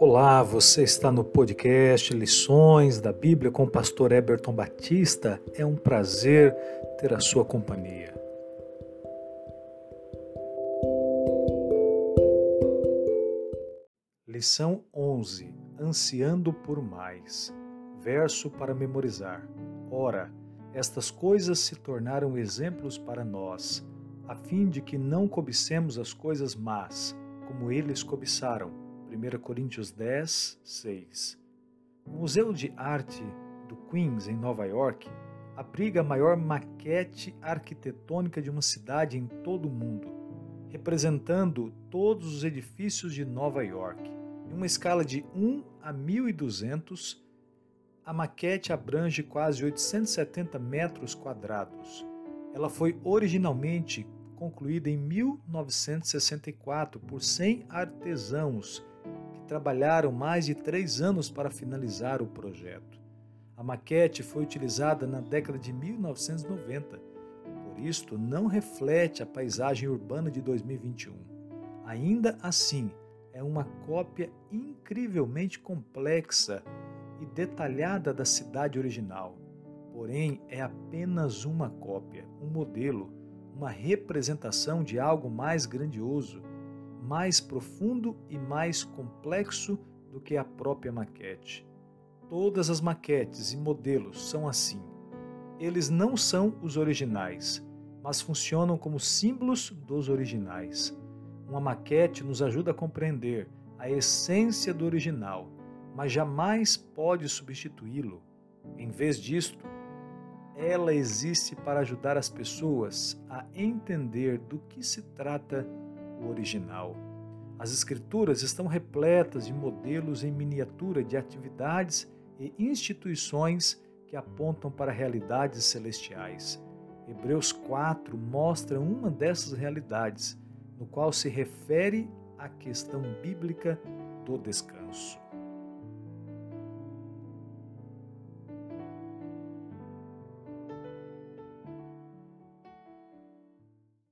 Olá, você está no podcast Lições da Bíblia com o pastor Eberton Batista. É um prazer ter a sua companhia. Lição 11: Ansiando por mais. Verso para memorizar. Ora, estas coisas se tornaram exemplos para nós, a fim de que não cobicemos as coisas más, como eles cobiçaram 1 Coríntios 10, 6. O Museu de Arte do Queens, em Nova York, abriga a maior maquete arquitetônica de uma cidade em todo o mundo, representando todos os edifícios de Nova York. Em uma escala de 1 a 1200, a maquete abrange quase 870 metros quadrados. Ela foi originalmente concluída em 1964 por 100 artesãos trabalharam mais de três anos para finalizar o projeto. A maquete foi utilizada na década de 1990, por isto não reflete a paisagem urbana de 2021. Ainda assim, é uma cópia incrivelmente complexa e detalhada da cidade original. Porém, é apenas uma cópia, um modelo, uma representação de algo mais grandioso mais profundo e mais complexo do que a própria maquete. Todas as maquetes e modelos são assim. Eles não são os originais, mas funcionam como símbolos dos originais. Uma maquete nos ajuda a compreender a essência do original, mas jamais pode substituí-lo. Em vez disto, ela existe para ajudar as pessoas a entender do que se trata o original. As Escrituras estão repletas de modelos em miniatura de atividades e instituições que apontam para realidades celestiais. Hebreus 4 mostra uma dessas realidades, no qual se refere à questão bíblica do descanso.